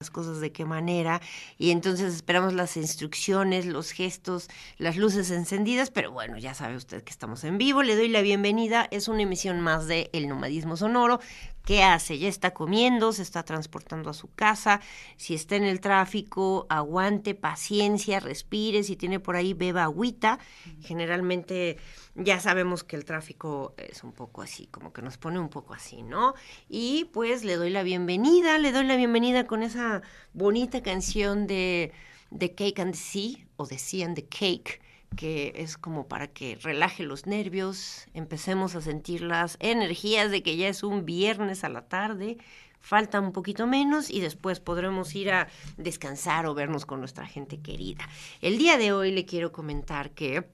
Las cosas de qué manera y entonces esperamos las instrucciones, los gestos, las luces encendidas, pero bueno, ya sabe usted que estamos en vivo, le doy la bienvenida, es una emisión más de El Nomadismo Sonoro. ¿Qué hace? Ya está comiendo, se está transportando a su casa, si está en el tráfico, aguante, paciencia, respire, si tiene por ahí, beba agüita. Generalmente ya sabemos que el tráfico es un poco así, como que nos pone un poco así, ¿no? Y pues le doy la bienvenida, le doy la bienvenida con esa bonita canción de, The Cake and the Sea, o de Sea and the Cake, que es como para que relaje los nervios, empecemos a sentir las energías de que ya es un viernes a la tarde, falta un poquito menos y después podremos ir a descansar o vernos con nuestra gente querida. El día de hoy le quiero comentar que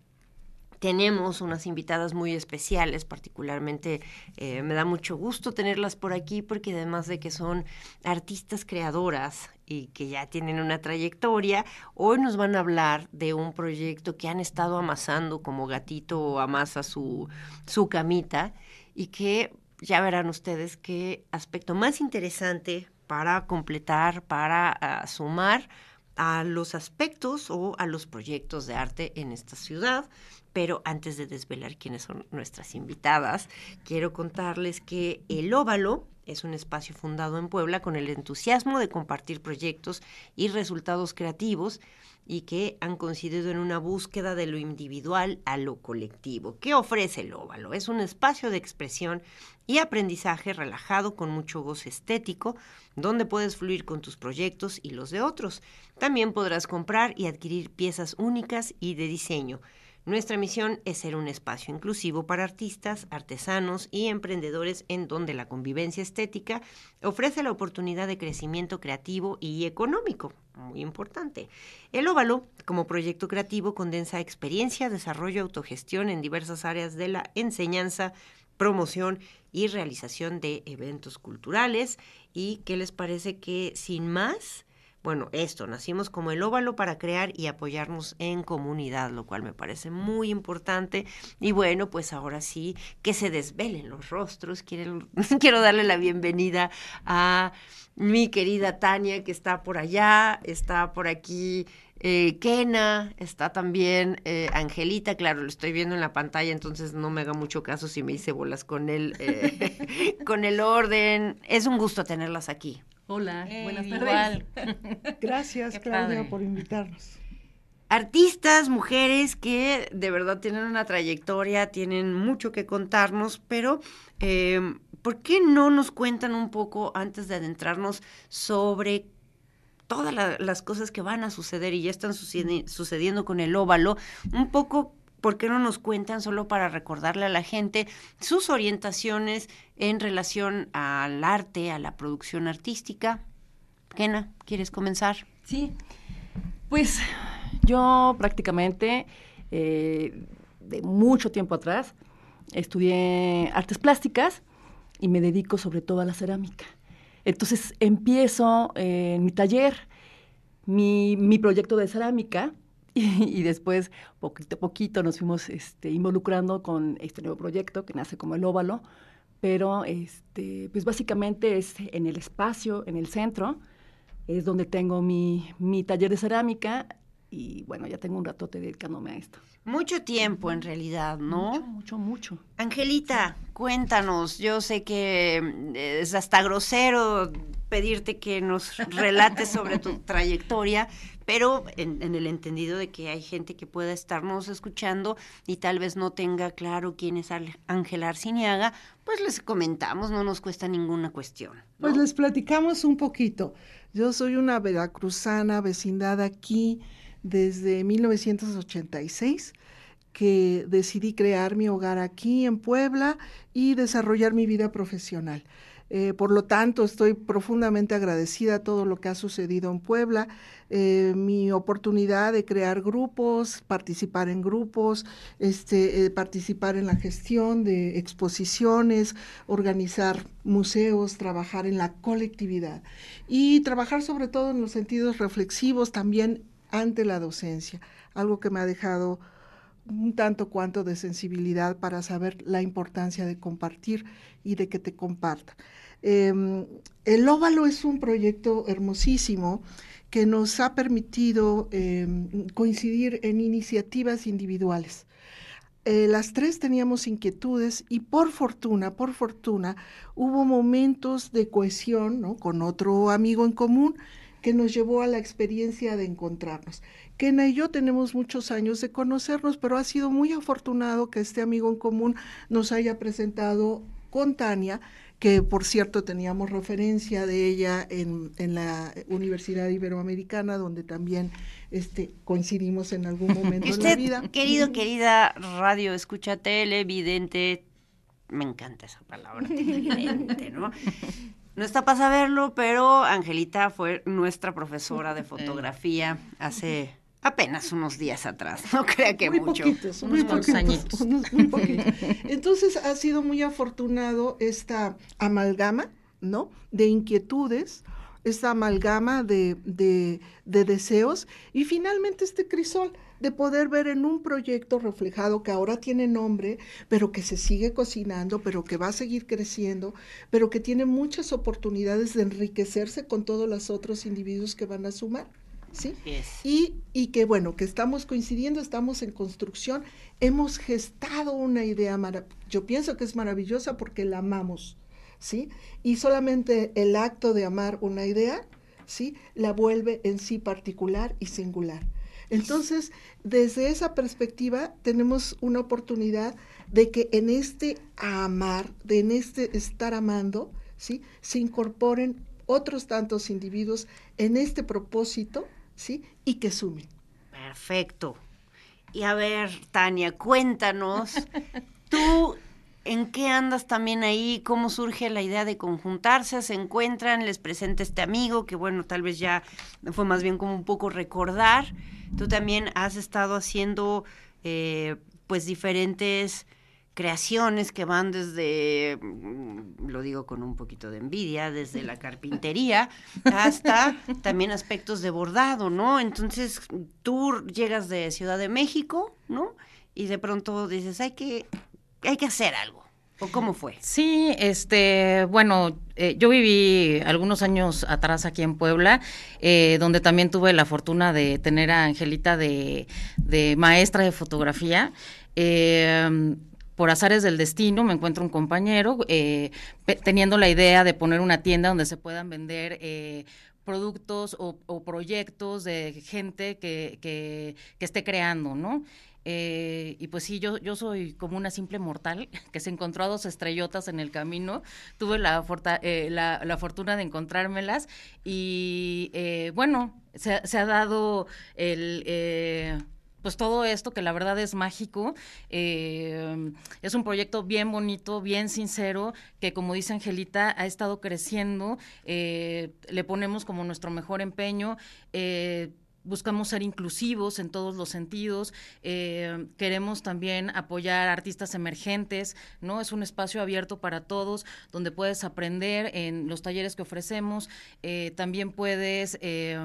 tenemos unas invitadas muy especiales, particularmente eh, me da mucho gusto tenerlas por aquí porque además de que son artistas creadoras y que ya tienen una trayectoria, hoy nos van a hablar de un proyecto que han estado amasando como gatito amasa su, su camita y que ya verán ustedes qué aspecto más interesante para completar, para ah, sumar a los aspectos o a los proyectos de arte en esta ciudad. Pero antes de desvelar quiénes son nuestras invitadas, quiero contarles que el óvalo es un espacio fundado en Puebla con el entusiasmo de compartir proyectos y resultados creativos y que han coincidido en una búsqueda de lo individual a lo colectivo. ¿Qué ofrece el óvalo? Es un espacio de expresión y aprendizaje relajado con mucho gozo estético, donde puedes fluir con tus proyectos y los de otros. También podrás comprar y adquirir piezas únicas y de diseño. Nuestra misión es ser un espacio inclusivo para artistas, artesanos y emprendedores en donde la convivencia estética ofrece la oportunidad de crecimiento creativo y económico. Muy importante. El óvalo, como proyecto creativo, condensa experiencia, desarrollo, autogestión en diversas áreas de la enseñanza, promoción y realización de eventos culturales. ¿Y qué les parece que sin más? Bueno, esto, nacimos como el óvalo para crear y apoyarnos en comunidad, lo cual me parece muy importante. Y bueno, pues ahora sí, que se desvelen los rostros. Quiero, quiero darle la bienvenida a mi querida Tania, que está por allá, está por aquí eh, Kena, está también eh, Angelita, claro, lo estoy viendo en la pantalla, entonces no me haga mucho caso si me hice bolas con él, eh, con el orden. Es un gusto tenerlas aquí. Hola, buenas tardes. Gracias, Claudia, por invitarnos. Artistas, mujeres que de verdad tienen una trayectoria, tienen mucho que contarnos, pero eh, ¿por qué no nos cuentan un poco antes de adentrarnos sobre todas las cosas que van a suceder y ya están sucediendo con el óvalo? Un poco ¿por qué no nos cuentan solo para recordarle a la gente sus orientaciones en relación al arte, a la producción artística? Kena, ¿quieres comenzar? Sí, pues yo prácticamente eh, de mucho tiempo atrás estudié artes plásticas y me dedico sobre todo a la cerámica. Entonces empiezo en mi taller, mi proyecto de cerámica, y, después, poquito a poquito, nos fuimos este, involucrando con este nuevo proyecto que nace como el óvalo, pero este, pues básicamente es en el espacio, en el centro, es donde tengo mi, mi taller de cerámica y bueno, ya tengo un ratote dedicándome a esto. Mucho tiempo en realidad, ¿no? Mucho, mucho, mucho. Angelita, cuéntanos, yo sé que eh, es hasta grosero pedirte que nos relates sobre tu trayectoria, pero en, el entendido de que hay gente que pueda estarnos escuchando y tal vez no tenga claro quién es Ángel Arciniaga, pues les comentamos, no nos cuesta ninguna cuestión. Pues les platicamos un poquito. Yo soy una veracruzana, vecindad aquí desde 1986 que decidí crear mi hogar aquí en Puebla y desarrollar mi vida profesional. Eh, por lo tanto, estoy profundamente agradecida a todo lo que ha sucedido en Puebla, eh, mi oportunidad de crear grupos, participar en grupos, este, eh, participar en la gestión de exposiciones, organizar museos, trabajar en la colectividad y trabajar sobre todo en los sentidos reflexivos también ante la docencia, algo que me ha dejado un tanto cuanto de sensibilidad para saber la importancia de compartir y de que te compartan. Em, el óvalo es un proyecto hermosísimo que nos ha permitido em, coincidir en iniciativas individuales. Eh, las tres teníamos inquietudes y por fortuna, por fortuna, hubo momentos de cohesión con otro amigo en común que nos llevó a la experiencia de encontrarnos. Kena y yo tenemos muchos años de conocernos, pero ha sido muy afortunado que este amigo en común nos haya presentado con Tania, que por cierto teníamos referencia de ella en, la Universidad Iberoamericana, donde también este, coincidimos en algún momento de la vida. Querido, querida radio, escucha televidente, me encanta esa palabra, televidente, ¿no? No está para saberlo, pero Angelita fue nuestra profesora de fotografía hace Apenas unos días atrás, no crea que muy mucho. Poquitos, unos muy poquitos, añitos. unos muy poquitos. Entonces ha sido muy afortunado esta amalgama, ¿no? De inquietudes, esta amalgama de, de, de deseos y finalmente este crisol de poder ver en un proyecto reflejado que ahora tiene nombre, pero que se sigue cocinando, pero que va a seguir creciendo, pero que tiene muchas oportunidades de enriquecerse con todos los otros individuos que van a sumar. ¿Sí? Yes. Y, y que bueno, que estamos coincidiendo, estamos en construcción, hemos gestado una idea, yo pienso que es maravillosa porque la amamos, ¿sí? Y solamente el acto de amar una idea, ¿sí? La vuelve en sí particular y singular. Entonces, desde esa perspectiva, tenemos una oportunidad de que en este amar, de en este estar amando, ¿sí? Se incorporen otros tantos individuos en este propósito, ¿sí? Y que sumen. Perfecto. Y a ver, Tania, cuéntanos, tú en qué andas también ahí, cómo surge la idea de conjuntarse, se encuentran, les presenta este amigo, que bueno, tal vez ya fue más bien como un poco recordar. Tú también has estado haciendo eh, pues diferentes creaciones que van desde, mm, lo digo con un poquito de envidia, desde la carpintería hasta también aspectos de bordado, ¿no? Entonces tú llegas de Ciudad de México, ¿no? Y de pronto dices, hay que, hay que hacer algo. ¿O cómo fue? Sí, este, bueno, eh, yo viví algunos años atrás aquí en Puebla, eh, donde también tuve la fortuna de tener a Angelita de, maestra de fotografía. Eh, por azares del destino me encuentro un compañero eh, teniendo la idea de poner una tienda donde se puedan vender productos o, proyectos de gente que esté creando, ¿no? Eh, y pues sí, yo, yo soy como una simple mortal que se encontró a dos estrellotas en el camino. Tuve la, eh, la, fortuna de encontrármelas y eh, bueno, se, ha- dado el... eh, pues todo esto que la verdad es mágico, eh, es un proyecto bien bonito, bien sincero, que como dice Angelita, ha estado creciendo, le ponemos como nuestro mejor empeño, buscamos ser inclusivos en todos los sentidos, eh, queremos también apoyar artistas emergentes, ¿no? Es un espacio abierto para todos, donde puedes aprender en los talleres que ofrecemos, eh, también puedes eh,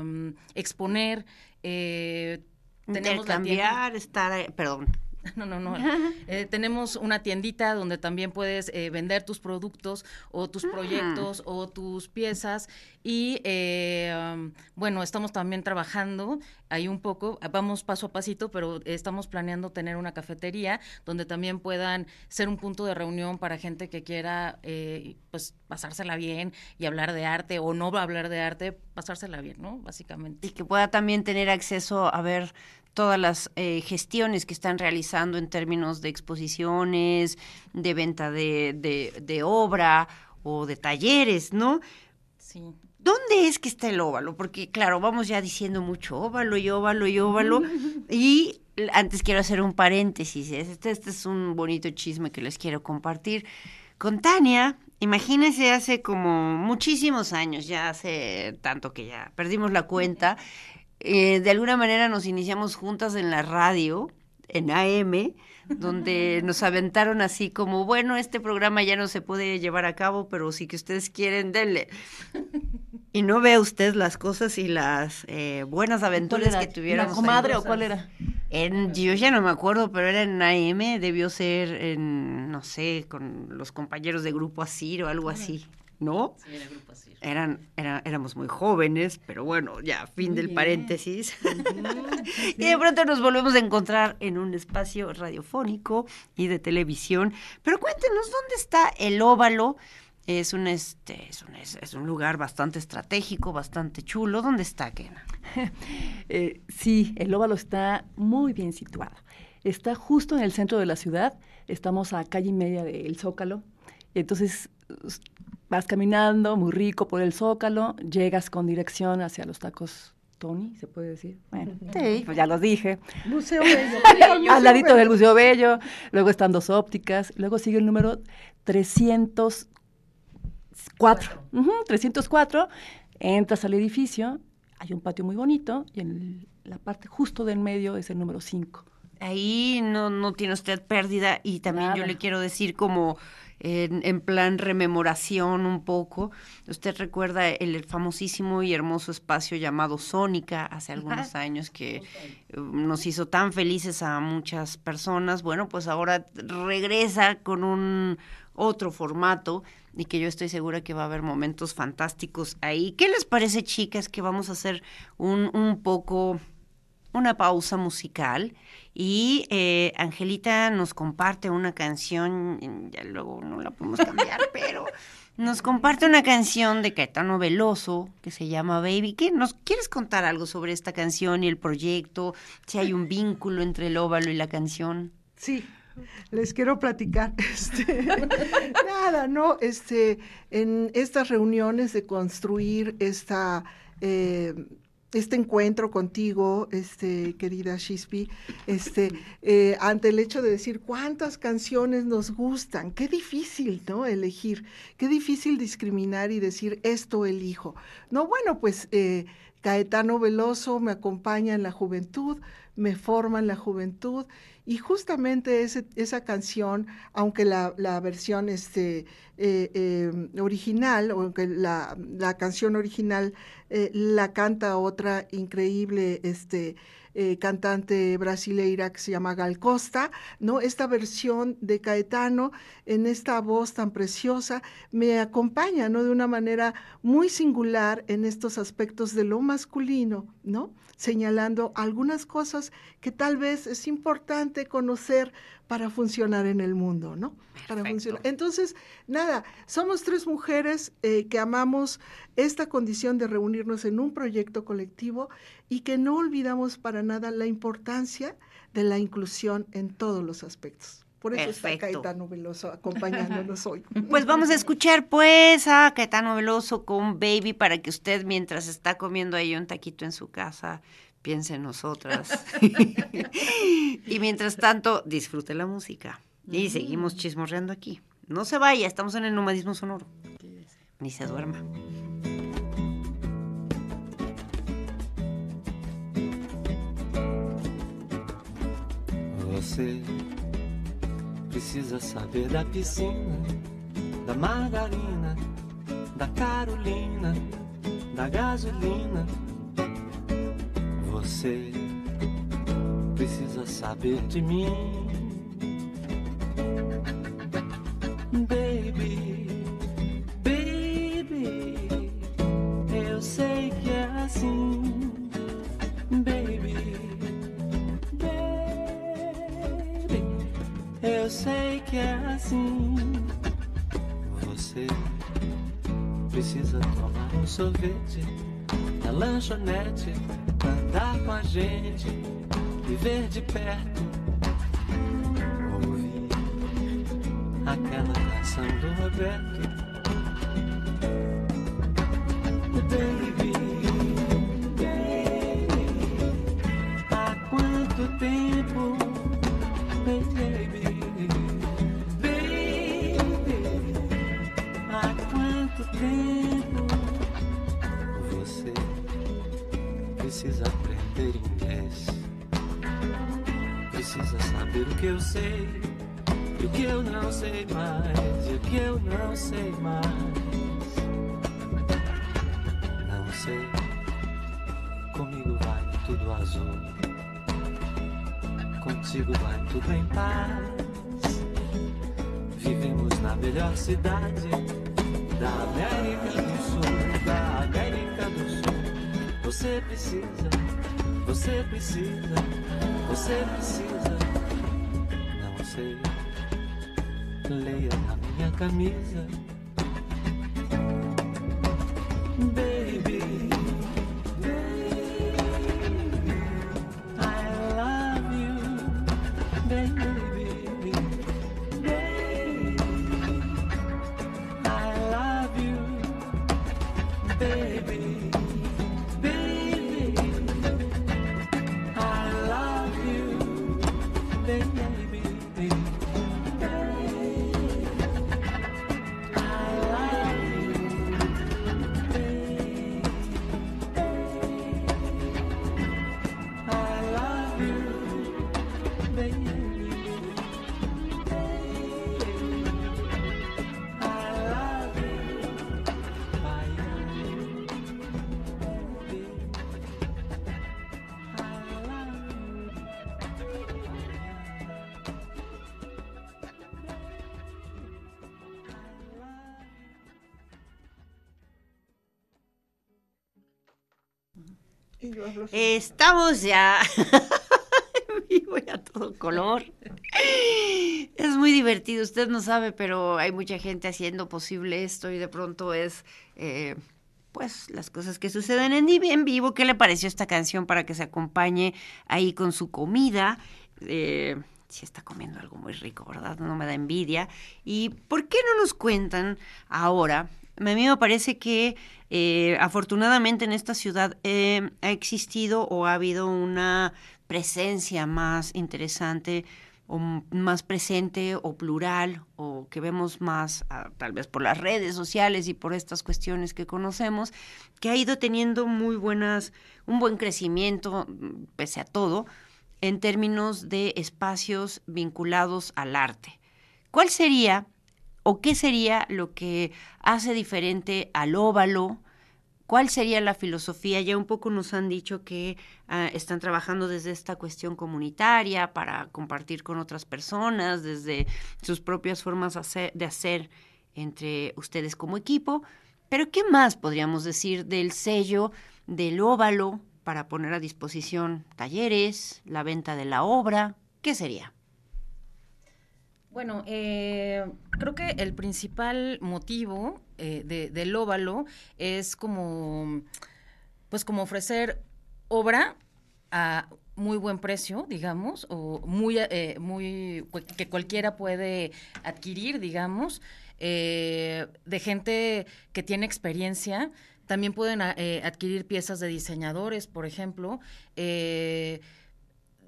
exponer, eh, Intercambiar, estar, perdón. no, no, no. Eh, tenemos una tiendita donde también puedes eh, vender tus productos o tus proyectos o tus piezas. Y eh, um, bueno, estamos también trabajando ahí un poco, vamos paso a pasito, pero estamos planeando tener una cafetería donde también puedan ser un punto de reunión para gente que quiera eh, pues pasársela bien y hablar de arte o no hablar de arte, pasársela bien, ¿no? Básicamente. Y que pueda también tener acceso a ver todas las eh, gestiones que están realizando en términos de exposiciones, de venta de, de, de obra o de talleres, ¿no? Sí. ¿Dónde es que está el óvalo? Porque, claro, vamos ya diciendo mucho óvalo y óvalo y óvalo. Y antes quiero hacer un paréntesis. Este, este es un bonito chisme que les quiero compartir. Con Tania, imagínense hace como muchísimos años, ya hace tanto que ya perdimos la cuenta. Eh, de alguna manera nos iniciamos juntas en la radio, en AM, donde nos aventaron así como, bueno, este programa ya no se puede llevar a cabo, pero si que ustedes quieren, denle. Y no vea usted las cosas y las eh, buenas ¿Cuál aventuras que tuvieron. ¿La comadre o cuál era? En, yo ya no me acuerdo, pero era en AM, debió ser en, no sé, con los compañeros de Grupo Asir o algo así, ¿no? Sí, era grupo así. Eran, era- éramos muy jóvenes, pero bueno, ya, fin del bien. paréntesis. y de pronto nos volvemos a encontrar en un espacio radiofónico y de televisión. Pero cuéntenos, ¿dónde está el óvalo? Es un, este, es un, es, es un lugar bastante estratégico, bastante chulo. ¿Dónde está, Kena? Eh, sí, el óvalo está muy bien situado. Está justo en el centro de la ciudad. Estamos a calle y media del Zócalo. Entonces vas caminando muy rico por el Zócalo, llegas con dirección hacia los tacos Tony, ¿se puede decir? Bueno, sí, pues ya los dije. Museo Bello. Al ladito del Museo Bello, luego están dos ópticas, luego sigue el número 304. Ujú, 304, entras al edificio, hay un patio muy bonito y en el- la parte justo del medio es el número 5. Ahí no, no tiene usted pérdida y también yo le quiero decir como en, en plan rememoración un poco, usted recuerda el famosísimo y hermoso espacio llamado Sónica hace algunos años que eh, nos hizo tan felices a muchas personas. Bueno, pues ahora regresa con un otro formato y que yo estoy segura que va a haber momentos fantásticos ahí. ¿Qué les parece, chicas, que vamos a hacer un, un poco una pausa musical y eh, Angelita nos comparte una canción, ya luego no la podemos cambiar, pero nos comparte una canción de Caetano Veloso que se llama Baby. ¿Qué nos quieres contar algo sobre esta canción y el proyecto? Si hay un vínculo entre el óvalo y la canción. Sí, les quiero platicar. Este, nada, ¿no? Este, en estas reuniones de construir esta, eh, este encuentro contigo, este, querida Shispi, este, eh, ante el hecho de decir cuántas canciones nos gustan, qué difícil, ¿no? Elegir, qué difícil discriminar y decir esto elijo. No, bueno, pues eh, Caetano Veloso me acompaña en la juventud, me forma en la juventud. Y justamente esa canción, aunque la, versión este, eh, eh, original, o aunque la, la canción original eh, la canta otra increíble este, eh, cantante brasileira que se llama Gal Costa, ¿no? Esta versión de Caetano en esta voz tan preciosa me acompaña, ¿no? De una manera muy singular en estos aspectos de lo masculino, ¿no? Señalando algunas cosas que tal vez es importante conocer para funcionar en el mundo, ¿no? Para funcionar. Entonces, nada, somos tres mujeres eh, que amamos esta condición de reunirnos en un proyecto colectivo y que no olvidamos para nada la importancia de la inclusión en todos los aspectos. Por eso está. Caetano Veloso acompañándonos hoy. Pues vamos a escuchar pues a Caetano Veloso con Baby para que usted mientras está comiendo ahí un taquito en su casa piense en nosotras. y mientras tanto disfrute la música. Y seguimos chismorreando aquí. No se vaya, estamos en el nomadismo sonoro. Ni se duerma. Você precisa saber da piscina, da margarina, da Carolina, da gasolina. Você precisa saber de mim, baby, baby. Eu sei que é assim, baby. Baby, eu sei que é assim. Você precisa tomar um sorvete na lanchonete, andar com a gente, viver de perto, ouvir aquela canção do Roberto. Baby, Estamos ya en vivo y a todo color. Es muy divertido, usted no sabe, pero hay mucha gente haciendo posible esto y de pronto es, eh, pues, las cosas que suceden en, en vivo. ¿Qué le pareció esta canción para que se acompañe ahí con su comida? Eh, si está comiendo algo muy rico, ¿verdad? No me da envidia. ¿Y por qué no nos cuentan ahora? A mí me parece que eh, afortunadamente en esta ciudad eh, ha existido o ha habido una presencia más interesante o más presente o plural o que vemos más ah, tal vez por las redes sociales y por estas cuestiones que conocemos que ha ido teniendo muy buenas un buen crecimiento pese a todo en términos de espacios vinculados al arte. ¿Cuál sería o qué sería lo que hace diferente al óvalo? ¿Cuál sería la filosofía? Ya un poco nos han dicho que ah, están trabajando desde esta cuestión comunitaria para compartir con otras personas, desde sus propias formas de hacer entre ustedes como equipo. Pero ¿qué más podríamos decir del sello del óvalo para poner a disposición talleres, la venta de la obra? ¿Qué sería? Bueno, eh, creo que el principal motivo eh, de- del óvalo es como, pues como ofrecer obra a muy buen precio, digamos, o muy, eh, muy que cualquiera puede adquirir, digamos, de gente que tiene experiencia. También pueden adquirir piezas de diseñadores, por ejemplo.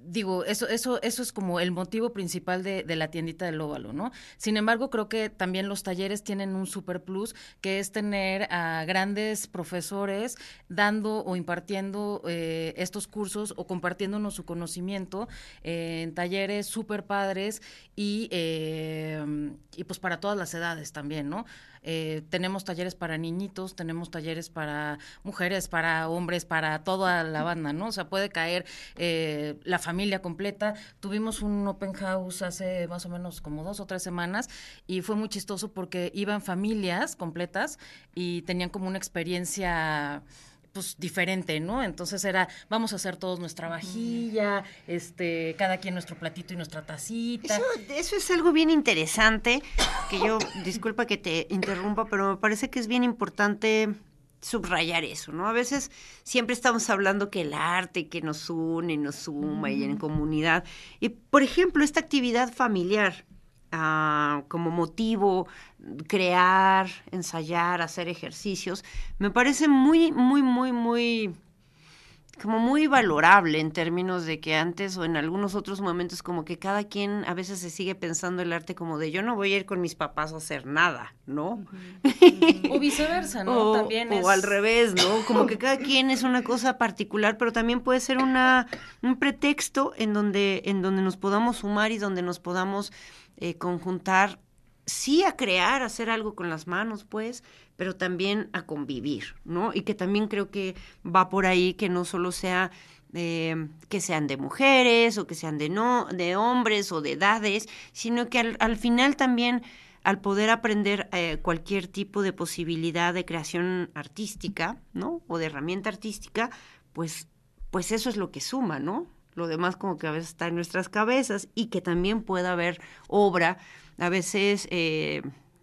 Digo, eso, eso, eso es como el motivo principal de, de la tiendita del óvalo, ¿no? Sin embargo, creo que también los talleres tienen un super plus, que es tener a grandes profesores dando o impartiendo eh, estos cursos o compartiéndonos su conocimiento en talleres súper padres y, eh, y pues para todas las edades también, ¿no? Eh, tenemos talleres para niñitos, tenemos talleres para mujeres, para hombres, para toda la banda, ¿no? O sea, puede caer eh, la familia completa. Tuvimos un open house hace más o menos como dos o tres semanas y fue muy chistoso porque iban familias completas y tenían como una experiencia pues diferente, ¿no? Entonces era, vamos a hacer todos nuestra vajilla, este, cada quien nuestro platito y nuestra tacita. Eso, eso es algo bien interesante, que yo, disculpa que te interrumpa, pero me parece que es bien importante subrayar eso, ¿no? A veces siempre estamos hablando que el arte que nos une, nos suma y en comunidad. Y, por ejemplo, esta actividad familiar, ah, como motivo, crear, ensayar, hacer ejercicios, me parece muy, muy, muy, muy como muy valorable en términos de que antes o en algunos otros momentos como que cada quien a veces se sigue pensando el arte como de yo no voy a ir con mis papás a hacer nada, ¿no? O viceversa, ¿no? O, También o al revés, ¿no? Como que cada quien es una cosa particular, pero también puede ser una un pretexto en donde en donde nos podamos sumar y donde nos podamos eh, conjuntar sí a crear, a hacer algo con las manos, pues, pero también a convivir, ¿no? Y que también creo que va por ahí que no solo sea eh, que sean de mujeres o que sean de no, de hombres o de edades, sino que al, al final también al poder aprender eh, cualquier tipo de posibilidad de creación artística, ¿no? O de herramienta artística, pues, pues eso es lo que suma, ¿no? Lo demás como que a veces está en nuestras cabezas y que también pueda haber obra, a veces eh,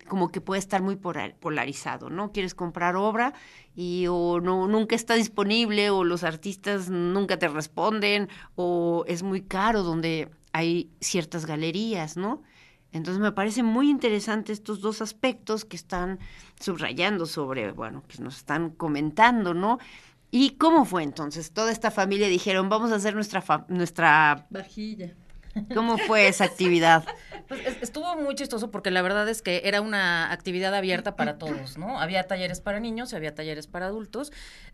como que puede estar muy polar- polarizado, ¿no? Quieres comprar obra y o no nunca está disponible o los artistas nunca te responden o es muy caro donde hay ciertas galerías, ¿no? Entonces me parece muy interesante estos dos aspectos que están subrayando sobre, bueno, que nos están comentando, ¿no? ¿Y cómo fue entonces? Toda esta familia dijeron, vamos a hacer nuestra, fa- nuestra, Vajilla. ¿cómo fue esa actividad? Pues es- estuvo muy chistoso porque la verdad es que era una actividad abierta para todos, ¿no? Había talleres para niños y había talleres para adultos.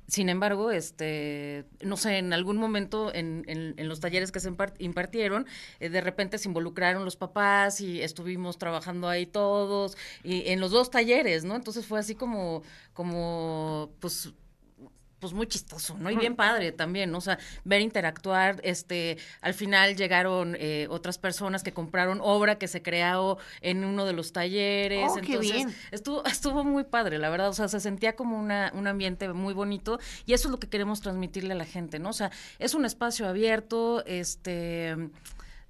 Sin embargo, este, no sé, en algún momento en, en- en los talleres que se impar- impartieron, eh, de repente se involucraron los papás y estuvimos trabajando ahí todos y en los dos talleres, ¿no? Entonces fue así como, como, pues pues muy chistoso, ¿no? Y bien padre también, ¿no? o sea, ver interactuar, este, al final llegaron eh, otras personas que compraron obra que se creó en uno de los talleres, Oh, qué entonces bien. estuvo estuvo muy padre, la verdad, o sea, se sentía como una, un ambiente muy bonito y eso es lo que queremos transmitirle a la gente, ¿no? O sea, es un espacio abierto, este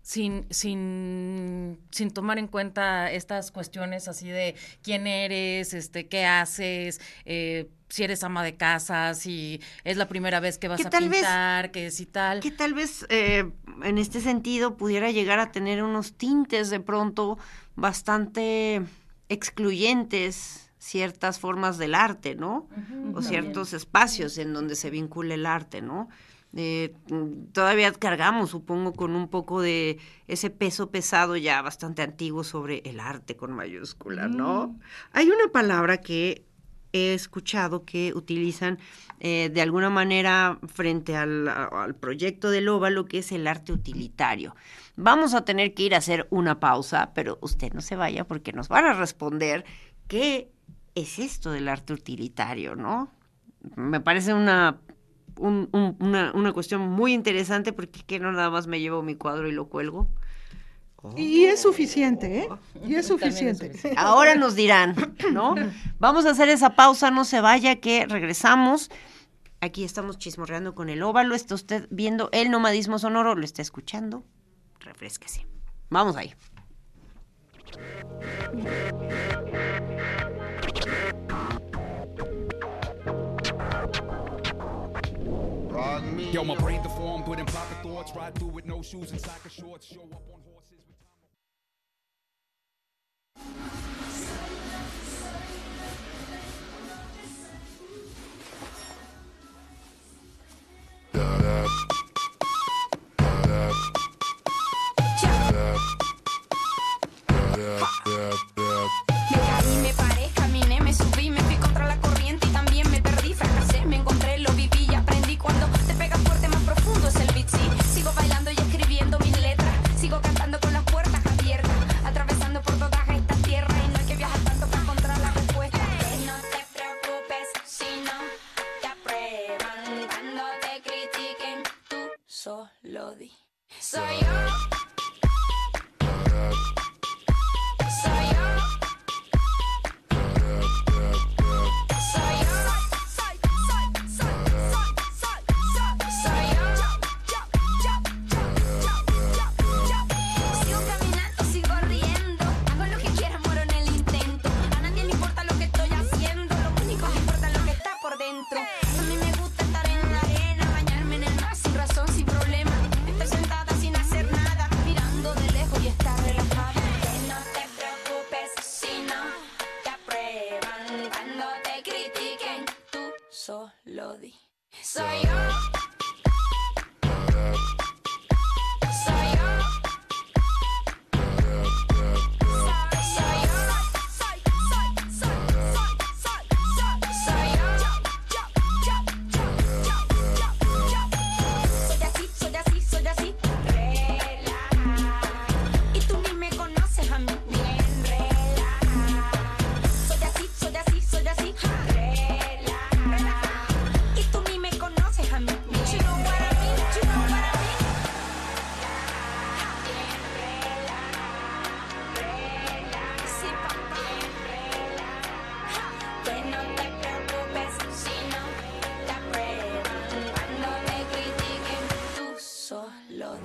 sin, sin, sin tomar en cuenta estas cuestiones así de quién eres, este, qué haces, eh, si eres ama de casa, si es la primera vez que vas Que a tal vez- pintar, que si tal. que tal vez eh, en este sentido pudiera llegar a tener unos tintes de pronto bastante excluyentes ciertas formas del arte, ¿no? o ciertos espacios en donde se vincula el arte, ¿no? Eh, mm, todavía cargamos, supongo, con un poco de ese peso pesado ya bastante antiguo sobre el arte con mayúscula, ¿no? Hay una palabra que he escuchado que utilizan eh, de alguna manera frente al, al proyecto del óvalo, que es el arte utilitario. Vamos a tener que ir a hacer una pausa, pero usted no se vaya porque nos van a responder qué es esto del arte utilitario, ¿no? Me parece una, un- un- una, una cuestión muy interesante porque que no nada más me llevo mi cuadro y lo cuelgo. Y es suficiente, ¿eh? Y es suficiente. Ahora nos dirán, ¿no? Vamos a hacer esa pausa, no se vaya, que regresamos. Aquí estamos chismorreando con el óvalo. Está usted viendo el nomadismo sonoro, lo está escuchando. Refresquese. Vamos ahí. Yo, my brain deformed, putting proper thoughts, ride through with no shoes and soccer shorts, show up on. Me solo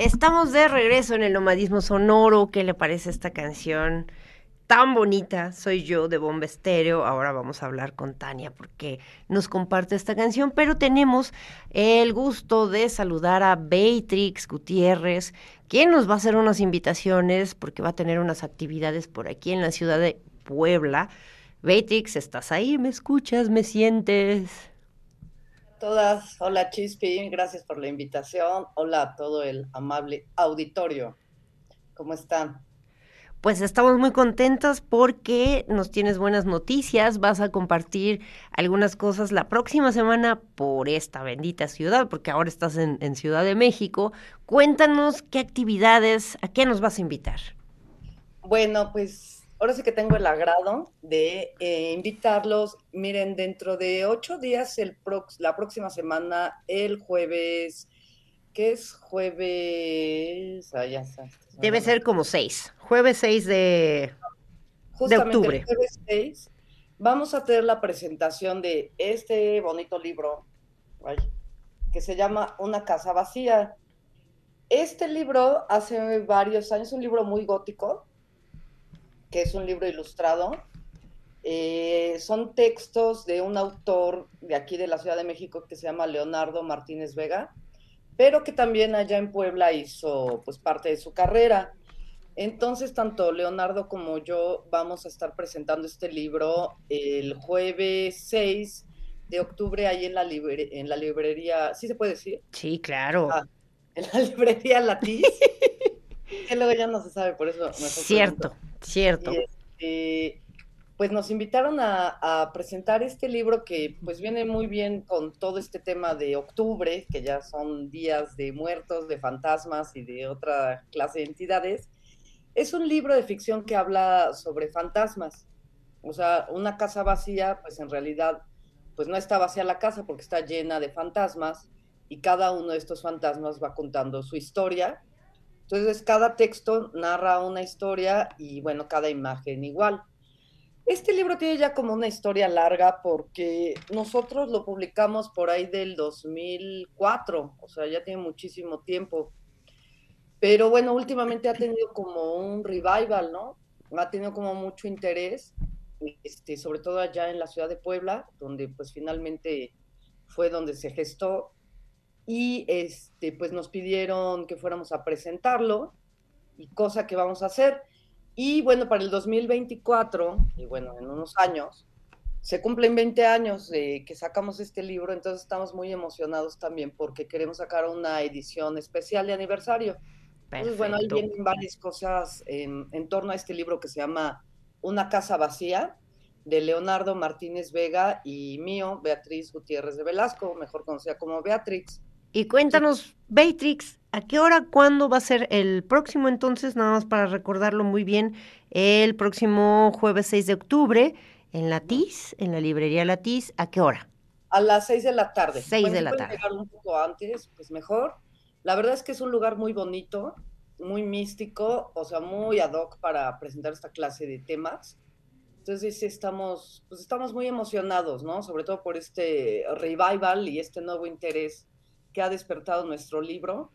Estamos de regreso en el nomadismo sonoro. ¿Qué le parece esta canción? tan bonita, soy yo de Bomba Estéreo. Ahora vamos a hablar con Tania porque nos comparte esta canción, pero tenemos el gusto de saludar a Beatrix Gutiérrez, quien nos va a hacer unas invitaciones porque va a tener unas actividades por aquí en la ciudad de Puebla. Beatrix, ¿estás ahí? ¿Me escuchas? ¿Me sientes? Todas, hola Chispi, gracias por la invitación. Hola a todo el amable auditorio. ¿Cómo están? Pues estamos muy contentas porque nos tienes buenas noticias, vas a compartir algunas cosas la próxima semana por esta bendita ciudad, porque ahora estás en, en Ciudad de México. Cuéntanos qué actividades, a qué nos vas a invitar. Bueno, pues ahora sí que tengo el agrado de eh, invitarlos. Miren, dentro de ocho días, el prox- la próxima semana, el jueves, ¿qué es jueves? Ah, ya. Debe ser como seis, jueves 6 de, Justamente octubre. el jueves 6 vamos a tener la presentación de este bonito libro ay, que se llama Una casa vacía. Este libro hace varios años, un libro muy gótico, que es un libro ilustrado. Eh, son textos de un autor de aquí de la Ciudad de México que se llama Leonardo Martínez Vega, pero que también allá en Puebla hizo pues parte de su carrera. Entonces, tanto Leonardo como yo vamos a estar presentando este libro el jueves 6 de octubre ahí en la, libre- en la librería, ¿sí se puede decir? Sí, claro. Ah, en la librería Latiz, que luego ya no se sabe, por eso cierto, cierto. y este, pues nos invitaron a, a presentar este libro que pues viene muy bien con todo este tema de octubre, que ya son días de muertos, de fantasmas y de otra clase de entidades. Es un libro de ficción que habla sobre fantasmas. O sea, una casa vacía, pues en realidad, pues no está vacía la casa porque está llena de fantasmas y cada uno de estos fantasmas va contando su historia. Entonces, cada texto narra una historia y bueno, cada imagen igual. Este libro tiene ya como una historia larga porque nosotros lo publicamos por ahí del 2004, o sea, ya tiene muchísimo tiempo. Pero bueno, últimamente ha tenido como un revival, ¿no? Ha tenido como mucho interés, este, sobre todo allá en la ciudad de Puebla, donde pues finalmente fue donde se gestó. Y este, pues nos pidieron que fuéramos a presentarlo, y cosa que vamos a hacer. Y bueno, para el 2024, y bueno, en unos años, se cumplen 20 años de que sacamos este libro, entonces estamos muy emocionados también porque queremos sacar una edición especial de aniversario. Entonces, bueno, ahí Perfecto. vienen varias cosas en, en torno a este libro que se llama Una casa vacía, de Leonardo Martínez Vega y mío, Beatriz Gutiérrez de Velasco, mejor conocida como Beatrix. Y cuéntanos, Beatrix, ¿a qué hora, cuándo va a ser el próximo entonces? Nada más para recordarlo muy bien, el próximo jueves 6 de octubre en Latiz, en la librería Latiz, ¿a qué hora? A las 6 de la tarde. Seis Bueno, de si la tarde. llegar un poco antes, pues mejor. La verdad es que es un lugar muy bonito, muy místico, o sea, muy ad hoc para presentar esta clase de temas. Entonces estamos, pues estamos muy emocionados, ¿no? Sobre todo por este revival y este nuevo interés que ha despertado nuestro libro.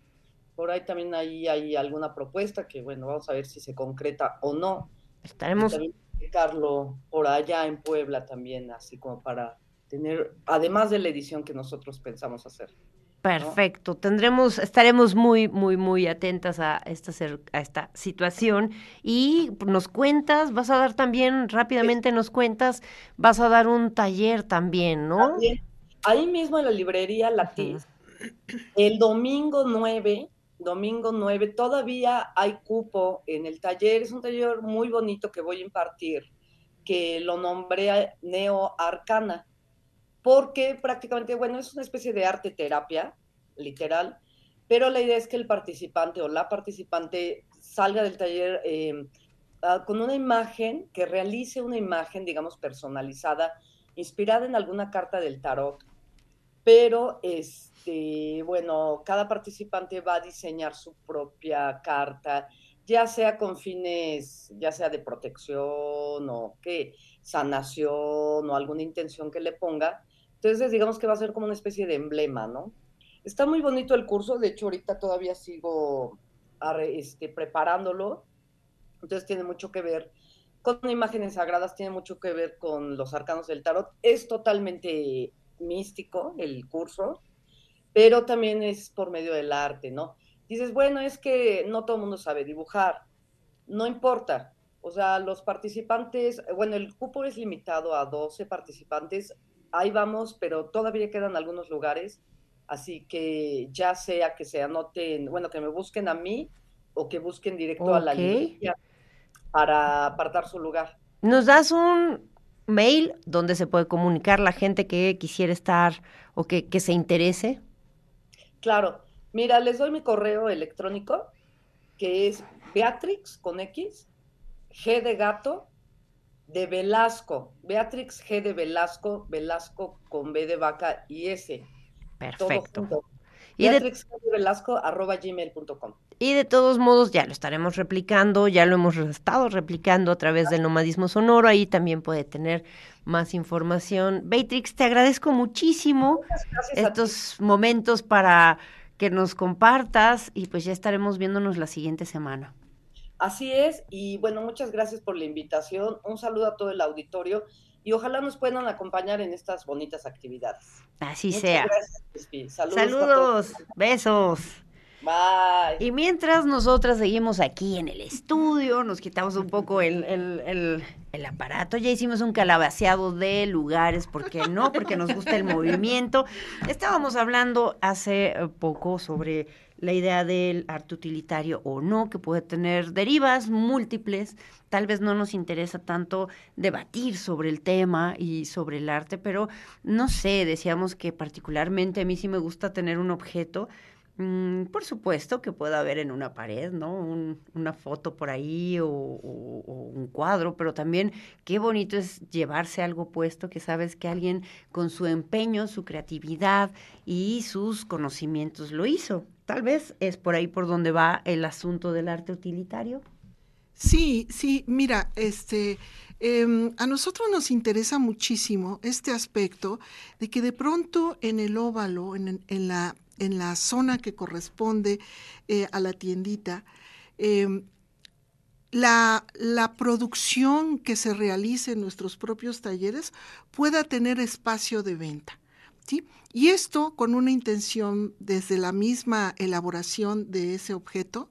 Por ahí también hay, hay alguna propuesta que, bueno, vamos a ver si se concreta o no. Estaremos Y también publicarlo por allá en Puebla también, así como para tener, además de la edición que nosotros pensamos hacer. Perfecto, tendremos, estaremos muy, muy, muy atentas a esta, a esta situación y nos cuentas, vas a dar también, rápidamente nos cuentas, vas a dar un taller también, ¿no? También, ahí mismo en la librería Latiz, el domingo 9, domingo 9, todavía hay cupo en el taller, es un taller muy bonito que voy a impartir, que lo nombré Neo Arcana, porque prácticamente, bueno, es una especie de arte terapia, literal, pero la idea es que el participante o la participante salga del taller eh, ah, con una imagen, que realice una imagen, digamos, personalizada, inspirada en alguna carta del tarot, pero este, bueno, cada participante va a diseñar su propia carta, ya sea con fines, ya sea de protección o qué, sanación o alguna intención que le ponga. Entonces, digamos que va a ser como una especie de emblema, ¿no? Está muy bonito el curso, de hecho, ahorita todavía sigo este, preparándolo, entonces tiene mucho que ver con imágenes sagradas, tiene mucho que ver con los arcanos del tarot. Es totalmente místico el curso, pero también es por medio del arte, ¿no? Dices, bueno, es que no todo el mundo sabe dibujar. No importa. O sea, los participantes, bueno, el cupo es limitado a 12 participantes. Ahí vamos, pero todavía quedan algunos lugares. Así que ya sea que se anoten, bueno, que me busquen a mí o que busquen directo a la librería para apartar su lugar. ¿Nos das un mail donde se puede comunicar la gente que quisiera estar o que, que se interese? Claro, mira, les doy mi correo electrónico, que es Beatrix con X, G de gato, de Velasco, Beatrix G de Velasco, Velasco con B de vaca y S. Todo Perfecto. junto. Y de- Beatrix G de Velasco arroba gmail.com. Y de todos modos ya lo estaremos replicando, ya lo hemos estado replicando a través del nomadismo sonoro, ahí también puede tener más información. Beatrix, te agradezco muchísimo gracias estos momentos para que nos compartas y pues ya estaremos viéndonos la siguiente semana. Así es, y bueno, muchas gracias por la invitación. Un saludo a todo el auditorio y ojalá nos puedan acompañar en estas bonitas actividades. Así Muchas sea. gracias. Saludos. Saludos, besos. Y mientras nosotras seguimos aquí en el estudio, nos quitamos un poco el, el- el- el aparato, ya hicimos un calabaceado de lugares, ¿por qué no? Porque nos gusta el movimiento. Estábamos hablando hace eh, poco sobre la idea del arte utilitario o no, que puede tener derivas múltiples. Tal vez no nos interesa tanto debatir sobre el tema y sobre el arte, pero no sé, decíamos que particularmente a mí sí me gusta tener un objeto Mm, por supuesto que pueda haber en una pared, ¿no? Un- una foto por ahí o, un cuadro, pero también qué bonito es llevarse algo puesto que sabes que alguien con su empeño, su creatividad y sus conocimientos lo hizo. Tal vez es por ahí por donde va el asunto del arte utilitario. Sí, sí, mira, este, em, a nosotros nos interesa muchísimo este aspecto de que de pronto en el óvalo, en la, en la zona que corresponde eh, a la tiendita, em, la, la producción que se realice en nuestros propios talleres pueda tener espacio de venta. ¿sí? Y esto con una intención desde la misma elaboración de ese objeto,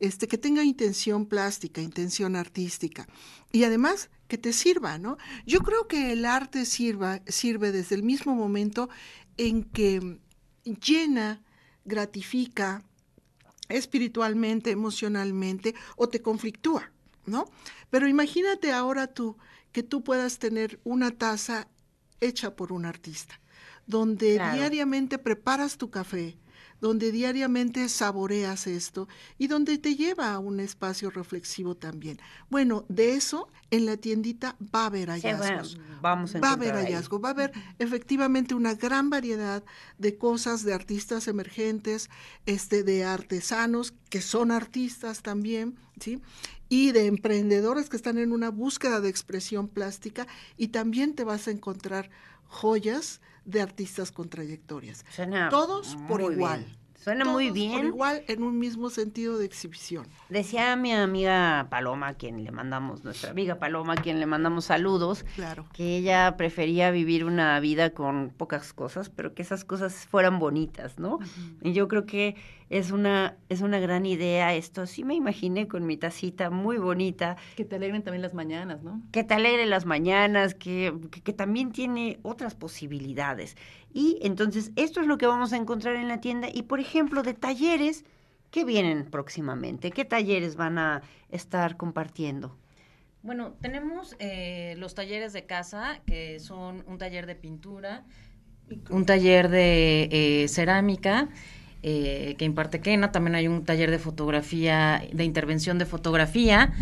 este, que tenga intención plástica, intención artística. Y además que te sirva, ¿no? Yo creo que el arte sirva, sirve desde el mismo momento en que llena, gratifica, espiritualmente, emocionalmente, o te conflictúa, ¿no? Pero imagínate ahora tú que tú puedas tener una taza hecha por un artista, donde Claro. diariamente preparas tu café, donde diariamente saboreas esto y donde te lleva a un espacio reflexivo también. Bueno, de eso en la tiendita va a haber Sí, bueno, hallazgos. vamos a Va a haber encontrar ahí. hallazgo, va a haber efectivamente una gran variedad de cosas de artistas emergentes, este, de artesanos que son artistas también, ¿sí? Y de emprendedores que están en una búsqueda de expresión plástica y también te vas a encontrar joyas de artistas con trayectorias. Suena Todos por igual. bien. Suena muy Todos bien. Por igual en un mismo sentido de exhibición. Decía mi amiga Paloma, a quien le mandamos, nuestra amiga Paloma, a quien le mandamos saludos, Claro. que ella prefería vivir una vida con pocas cosas, pero que esas cosas fueran bonitas, ¿no? Y yo creo que es una, es una gran idea esto. Sí me imaginé con mi tacita muy bonita, Que te alegren también las mañanas, ¿no? que te alegre las mañanas, que, que, que también tiene otras posibilidades. Y entonces esto es lo que vamos a encontrar en la tienda. Y por ejemplo, de talleres, ¿qué vienen próximamente? ¿Qué talleres van a estar compartiendo? Bueno, tenemos eh, los talleres de casa, que son un taller de pintura, un taller de eh, cerámica, eh, que imparte Kena, también hay un taller de fotografía, de intervención de fotografía,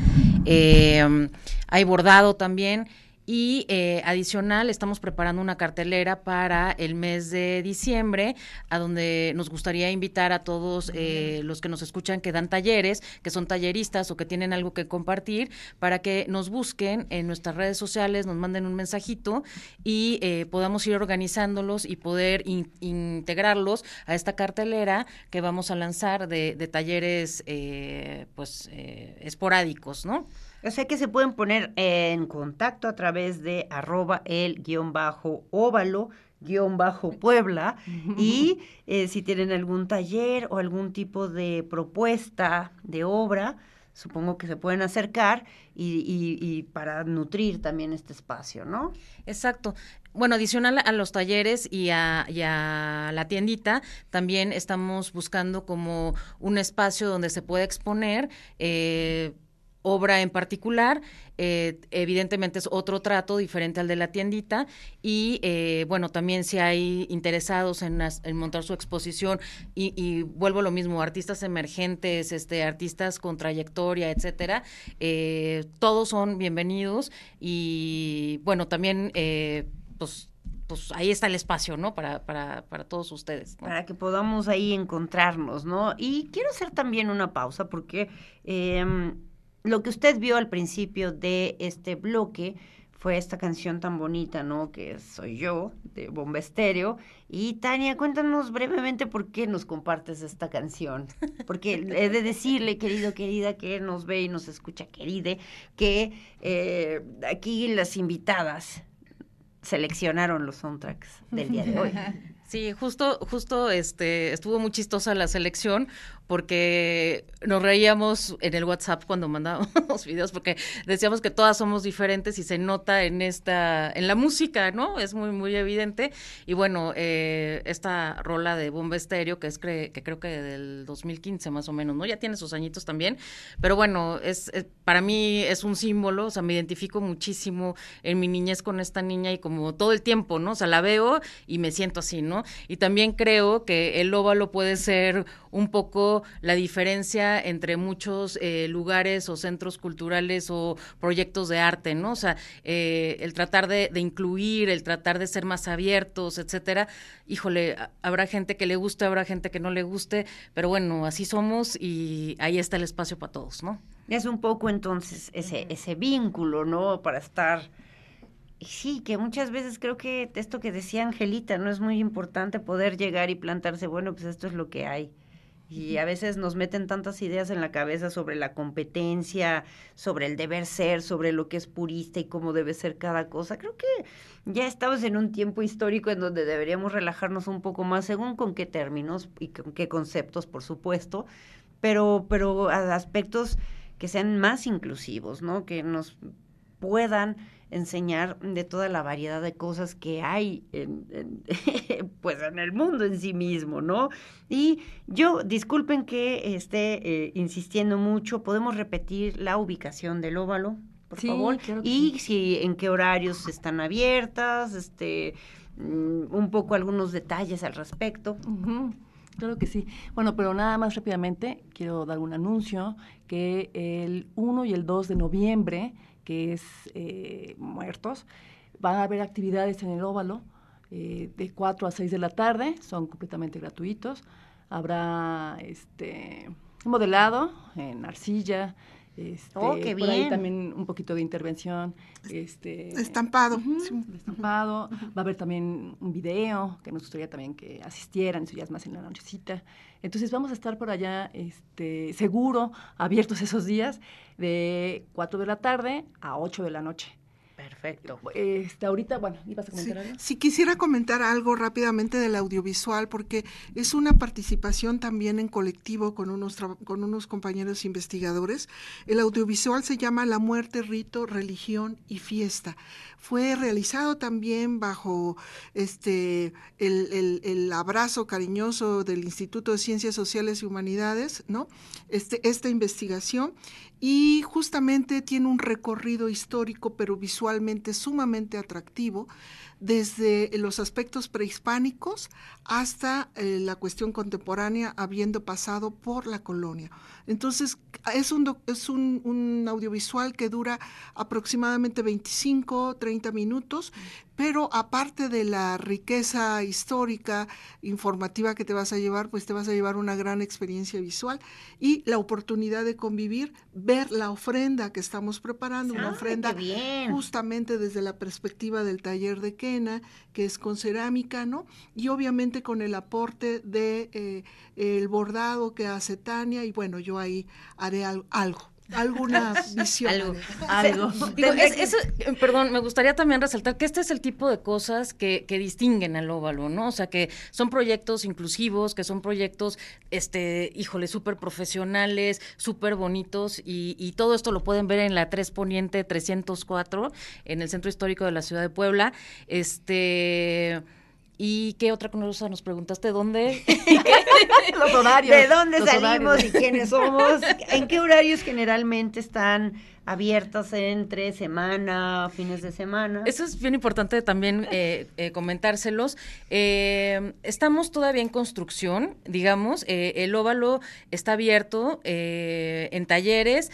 eh, hay bordado también. Y eh, adicional, estamos preparando una cartelera para el mes de diciembre, a donde nos gustaría invitar a todos eh, los que nos escuchan que dan talleres, que son talleristas o que tienen algo que compartir, para que nos busquen en nuestras redes sociales, nos manden un mensajito y eh, podamos ir organizándolos y poder in- integrarlos a esta cartelera que vamos a lanzar de, de talleres eh, pues eh, esporádicos, ¿no? O sea que se pueden poner en contacto a través de arroba el guion bajo óvalo guion bajo Puebla y eh, si tienen algún taller o algún tipo de propuesta de obra, supongo que se pueden acercar y, y, y para nutrir también este espacio, ¿no? Exacto. Bueno, adicional a los talleres y a, y a, la tiendita, también estamos buscando como un espacio donde se pueda exponer. Eh, obra en particular, eh, evidentemente es otro trato diferente al de la tiendita y eh, bueno, también si hay interesados en, montar su exposición y, vuelvo a lo mismo, artistas emergentes, este, artistas con trayectoria, etcétera, eh, todos son bienvenidos y bueno, también pues pues ahí está el espacio, ¿no? Para, para, para todos ustedes. Para que podamos ahí encontrarnos, ¿no? Y quiero hacer también una pausa porque eh, lo que usted vio al principio de este bloque fue esta canción tan bonita, ¿no? Que soy yo, de Bomba Estéreo. Y Tania, cuéntanos brevemente por qué nos compartes esta canción. Porque he de decirle, querido, querida, que nos ve y nos escucha, queride, que eh, aquí las invitadas seleccionaron los soundtracks del día de hoy. Sí, justo, justo, este, estuvo muy chistosa la selección porque nos reíamos en el WhatsApp cuando mandábamos videos porque decíamos que todas somos diferentes y se nota en esta, en la música, ¿no? Es muy, muy evidente. Y bueno, eh, esta rola de Bomba Estéreo, que es que creo que del 2015 más o menos, ¿no? Ya tiene sus añitos también, pero bueno, es, es, para mí es un símbolo, o sea, me identifico muchísimo en mi niñez con esta niña y como todo el tiempo, ¿no? O sea, la veo y me siento así, ¿no? Y también creo que el óvalo puede ser un poco la diferencia entre muchos eh, lugares o centros culturales o proyectos de arte, ¿no? O sea, eh, el tratar de, de, incluir, el tratar de ser más abiertos, etcétera. Híjole, habrá gente que le guste, habrá gente que no le guste, pero bueno, así somos y ahí está el espacio para todos, ¿no? Es un poco entonces ese, ese vínculo, ¿no? Para estar Sí, que muchas veces creo que esto que decía Angelita, ¿no? Es muy importante poder llegar y plantarse, bueno, pues esto es lo que hay. Y a veces nos meten tantas ideas en la cabeza sobre la competencia, sobre el deber ser, sobre lo que es purista y cómo debe ser cada cosa. Creo que ya estamos en un tiempo histórico en donde deberíamos relajarnos un poco más, según con qué términos y con qué conceptos, por supuesto, pero, pero aspectos que sean más inclusivos, ¿no? Que nos puedan enseñar de toda la variedad de cosas que hay en, en, pues en el mundo en sí mismo, ¿no? Y yo, disculpen que esté eh, insistiendo mucho, podemos repetir la ubicación del óvalo, por sí, favor, claro y sí. si en qué horarios están abiertas, este, mm, un poco algunos detalles al respecto. Uh -huh. Claro que sí. Bueno, pero nada más rápidamente quiero dar un anuncio que el 1 y el 2 de noviembre que es eh, Muertos. Van a haber actividades en el óvalo eh, de 4 a 6 de la tarde, son completamente gratuitos. Habrá este modelado en arcilla, este, oh, qué por bien. ahí también un poquito de intervención. Este, estampado. Uh -huh, sí. Estampado. Uh -huh. Va a haber también un video que nos gustaría también que asistieran, eso ya es más en la nochecita. Entonces vamos a estar por allá, este, seguro, abiertos esos días, de 4 de la tarde a 8 de la noche. Perfecto. Este, ahorita, bueno, ¿ibas a comentar sí, algo? Sí, quisiera comentar algo rápidamente del audiovisual, porque es una participación también en colectivo con unos, con unos compañeros investigadores. El audiovisual se llama La muerte, rito, religión y fiesta. Fue realizado también bajo este el, el, el, abrazo cariñoso del Instituto de Ciencias Sociales y Humanidades, ¿no? Este, esta investigación y justamente tiene un recorrido histórico, pero visualmente sumamente atractivo, desde los aspectos prehispánicos hasta eh, la cuestión contemporánea, habiendo pasado por la colonia. Entonces, es un, es un, audiovisual que dura aproximadamente 25, 30 minutos, pero aparte de la riqueza histórica, informativa que te vas a llevar, pues te vas a llevar una gran experiencia visual y la oportunidad de convivir, ver la ofrenda que estamos preparando, una ah, ofrenda justamente desde la perspectiva del taller de Quena, que es con cerámica, ¿no? Y obviamente con el aporte de eh, el bordado que hace Tania y bueno, yo ahí haré al, algo alguna visión. Algo. Algo. Digo, es- eso, eh, perdón, me gustaría también resaltar que este es el tipo de cosas que, que distinguen al óvalo, ¿no? O sea, que son proyectos inclusivos, que son proyectos, este, híjole, súper profesionales, súper bonitos, y, y todo esto lo pueden ver en la 3 Poniente 304, en el Centro Histórico de la Ciudad de Puebla. Este. ¿Y qué otra cosa nos preguntaste? ¿Dónde? Los horarios. ¿De dónde los salimos horarios. y quiénes somos? ¿En qué horarios generalmente están abiertas entre semana, fines de semana? Eso es bien importante también eh, eh, comentárselos. Eh, estamos todavía en construcción, digamos. el óvalo está abierto en talleres.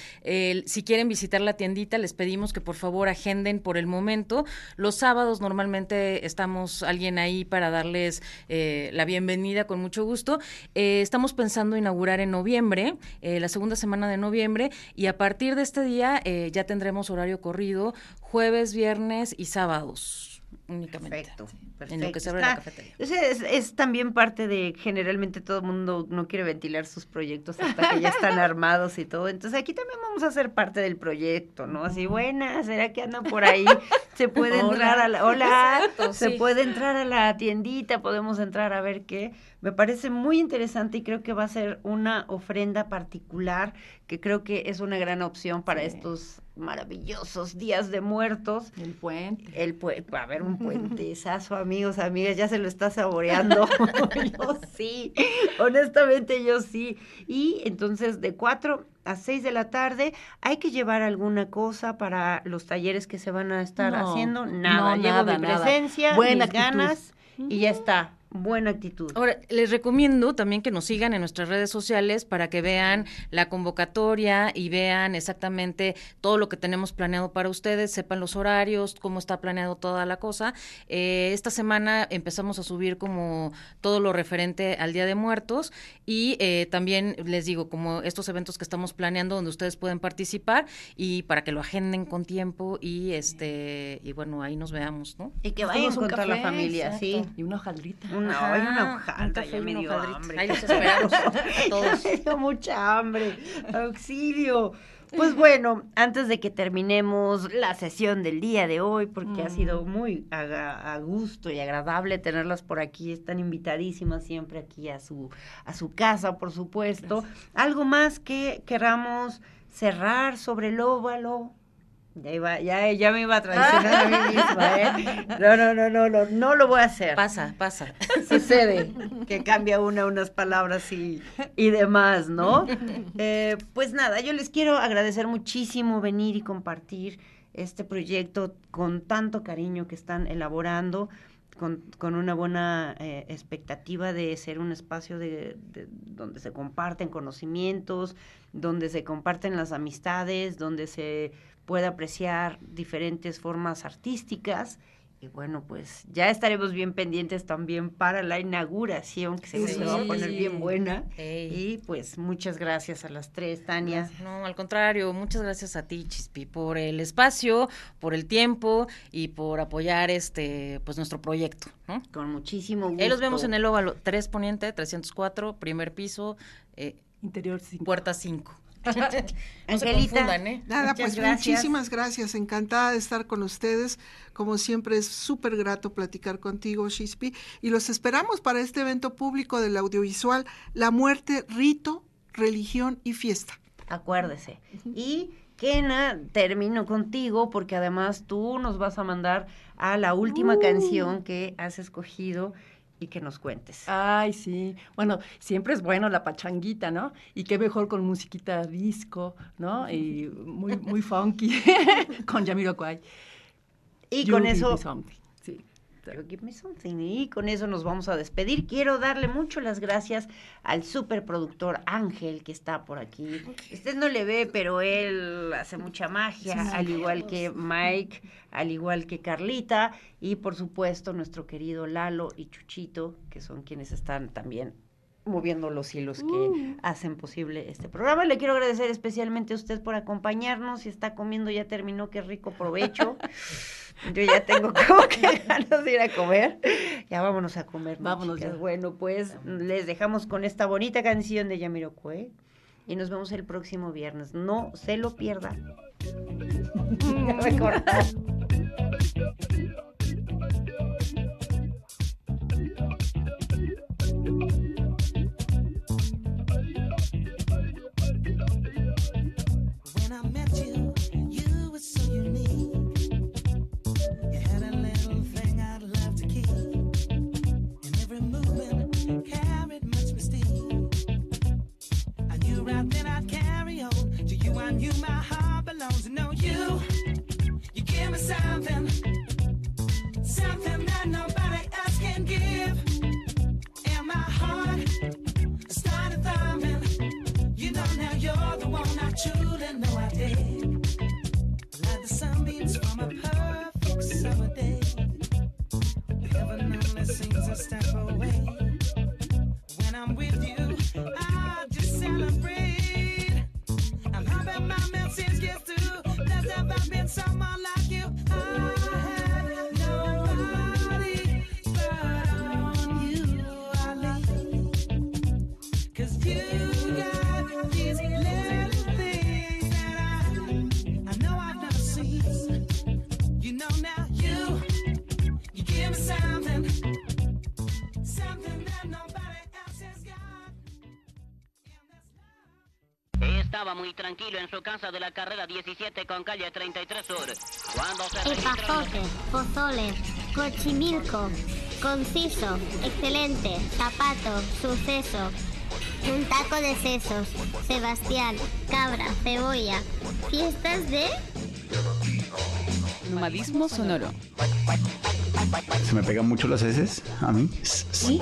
Si quieren visitar la tiendita, les pedimos que por favor agenden por el momento. Los sábados normalmente estamos alguien ahí para darles la bienvenida con mucho gusto. Estamos pensando inaugurar en noviembre, la segunda semana de noviembre, y a partir de este día eh, ya tendremos horario corrido jueves, viernes y sábados únicamente. Perfecto, En lo que se abre la Está- cafetería. ese Es, es también parte de, generalmente todo el mundo no quiere ventilar sus proyectos hasta que ya están armados y todo. Entonces aquí también vamos a ser parte del proyecto, ¿no? Así, buena, ¿será que andan por ahí? Se puede Hola. entrar a la, hola, Exacto, se sí. puede entrar a la tiendita, podemos entrar a ver qué. Me parece muy interesante y creo que va a ser una ofrenda particular, que creo que es una gran opción para Sí. estos maravillosos días de muertos. El puente. El puente, va a haber un puentesazo, amigos, amigas, ya se lo está saboreando. yo sí, honestamente yo sí. Y entonces de 4 a 6 de la tarde hay que llevar alguna cosa para los talleres que se van a estar No, haciendo. Nada, no, llevo nada, mi nada. presencia, Buena mis actitud. ganas y ya está. Buena actitud. Ahora, les recomiendo también que nos sigan en nuestras redes sociales para que vean la convocatoria y vean exactamente todo lo que tenemos planeado para ustedes, sepan los horarios, cómo está planeado toda la cosa. Eh, esta semana empezamos a subir como todo lo referente al Día de Muertos y eh, también les digo, como estos eventos que estamos planeando donde ustedes pueden participar y para que lo agenden con tiempo y este y bueno, ahí nos veamos, ¿no? Y que con toda la familia, exacto. sí. Y una hojaldrita. Una, hay una Ajá, un hojaldra, café ya y me una dio hambre. Ahí los esperamos a todos. Me dio mucha hambre. Auxilio. Pues bueno, antes de que terminemos la sesión del día de hoy, porque ha sido muy a, a gusto y agradable tenerlas por aquí, están invitadísimas siempre aquí a su, a su casa, por supuesto. Algo más que queramos cerrar sobre el óvalo. Ya, iba, ya, ya me iba a traicionar a mí misma, ¿eh? No, no, no, no, no, no lo voy a hacer Pasa, pasa. sucede que cambia una unas palabras y, y demás, ¿no? Eh, pues nada, yo les quiero agradecer muchísimo venir y compartir este proyecto con tanto cariño que están elaborando, con, con una buena eh, expectativa de ser un espacio de, de- donde se comparten conocimientos, donde se comparten las amistades, donde se puede apreciar diferentes formas artísticas. Y bueno, pues ya estaremos bien pendientes también para la inauguración, que seguro se va a poner bien buena. Y pues muchas gracias a las tres, Tania. No, al contrario, muchas gracias a ti, Chispi, por el espacio, por el tiempo y por apoyar este, pues nuestro proyecto, ¿no? Con muchísimo gusto. Ahí los vemos en el óvalo 3 Poniente, 304, primer piso, eh, Interior puerta 5. no se confundan, ¿eh? Nada, Muchas pues gracias. muchísimas gracias. Encantada de estar con ustedes. Como siempre es súper grato platicar contigo, Shispi. Y los esperamos para este evento público del audiovisual, La Muerte, Rito, Religión y Fiesta. Acuérdese. Y Kena, termino contigo porque además tú nos vas a mandar a la última canción que has escogido y que nos cuentes. Ay, sí. Bueno, siempre es bueno la pachanguita, ¿no? Y qué mejor con musiquita disco, ¿no? Y muy, muy funky, con Jamiroquai. Y You con eso You give me something. Y con eso nos vamos a despedir. Quiero darle mucho las gracias al superproductor Ángel que está por aquí. Usted no le ve, pero él hace mucha magia, al igual que Mike, al igual que Carlita y por supuesto nuestro querido Lalo y Chuchito, que son quienes están también moviendo los hilos que hacen posible este programa. Le quiero agradecer especialmente a usted por acompañarnos. Si está comiendo, ya terminó, qué rico provecho. Yo ya tengo como que ganas de ir a comer. Ya vámonos a comer. ¿no, Vámonos ya. Bueno, pues les dejamos con esta bonita canción de Yamiroquai. y nos vemos el próximo viernes. No se lo pierda. tranquilo en su casa de la carrera 17 con calle 33 Sur. Cuando se. Epazote, pozole, cochimilco, conciso, excelente, zapato, suceso, un taco de sesos, Sebastián, cabra, cebolla, fiestas de... Nomadismo sonoro. ¿Se me pegan mucho las heces a mí? ¿Sí?